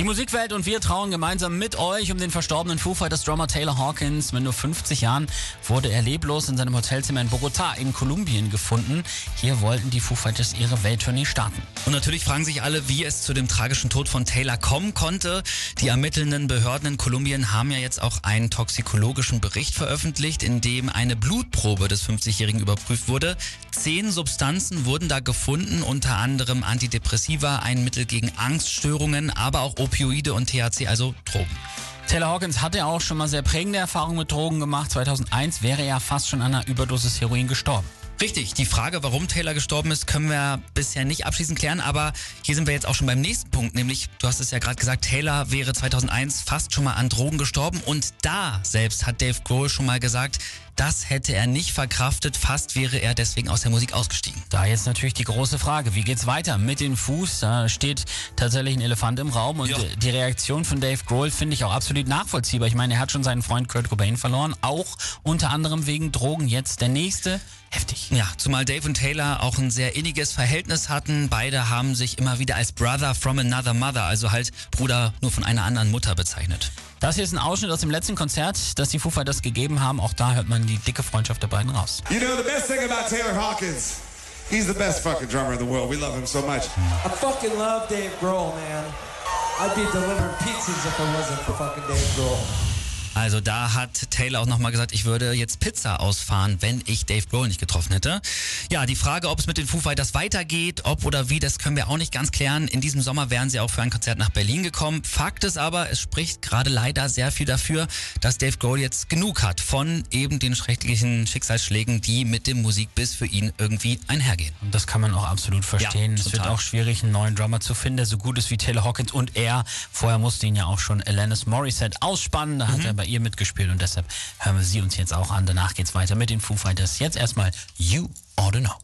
Die Musikwelt und wir trauen gemeinsam mit euch um den verstorbenen Foo Fighters Drummer Taylor Hawkins. Mit nur 50 Jahren wurde er leblos in seinem Hotelzimmer in Bogotá in Kolumbien gefunden. Hier wollten die Foo Fighters ihre Welttournee starten. Und natürlich fragen sich alle, wie es zu dem tragischen Tod von Taylor kommen konnte. Die ermittelnden Behörden in Kolumbien haben ja jetzt auch einen toxikologischen Bericht veröffentlicht, in dem eine Blutprobe des 50-Jährigen überprüft wurde. Zehn Substanzen wurden da gefunden, unter anderem Antidepressiva, ein Mittel gegen Angststörungen, aber auch Opioide und THC, also Drogen. Taylor Hawkins hatte auch schon mal sehr prägende Erfahrungen mit Drogen gemacht. 2001 wäre er fast schon an einer Überdosis Heroin gestorben. Richtig, die Frage, warum Taylor gestorben ist, können wir bisher nicht abschließend klären, aber hier sind wir jetzt auch schon beim nächsten Punkt, nämlich, du hast es ja gerade gesagt, Taylor wäre 2001 fast schon mal an Drogen gestorben und da selbst hat Dave Grohl schon mal gesagt, das hätte er nicht verkraftet, fast wäre er deswegen aus der Musik ausgestiegen. Da jetzt natürlich die große Frage, wie geht's weiter mit den Fuß? Da steht tatsächlich ein Elefant im Raum und Ja. die Reaktion von Dave Grohl finde ich auch absolut nachvollziehbar. Ich meine, er hat schon seinen Freund Kurt Cobain verloren, auch unter anderem wegen Drogen. Jetzt der nächste, heftig. Ja, zumal Dave und Taylor auch ein sehr inniges Verhältnis hatten. Beide haben sich immer wieder als Brother from another mother, also halt Bruder nur von einer anderen Mutter bezeichnet. Das hier ist ein Ausschnitt aus dem letzten Konzert, das die Foo Fighters gegeben haben. Auch da hört man die dicke Freundschaft der beiden raus. You know, the best thing about Taylor Hawkins, he's the best fucking drummer in the world. We love him so much. I fucking love Dave Grohl, man. I'd be delivering pizzas if it wasn't for fucking Dave Grohl. Also da hat Taylor auch nochmal gesagt, ich würde jetzt Pizza ausfahren, wenn ich Dave Grohl nicht getroffen hätte. Ja, die Frage, ob es mit den Foo Fighters weitergeht, ob oder wie, das können wir auch nicht ganz klären. In diesem Sommer wären sie auch für ein Konzert nach Berlin gekommen. Fakt ist aber, es spricht gerade leider sehr viel dafür, dass Dave Grohl jetzt genug hat von eben den schrecklichen Schicksalsschlägen, die mit dem Musikbiss für ihn irgendwie einhergehen. Und das kann man auch absolut verstehen. Ja, es wird auch schwierig, einen neuen Drummer zu finden, der so gut ist wie Taylor Hawkins und er. Vorher musste ihn ja auch schon Alanis Morissette ausspannen. Da hat er bei ihr mitgespielt und deshalb hören wir sie uns jetzt auch an. Danach geht's weiter mit den Foo Fighters. Jetzt erstmal You Ought to Know.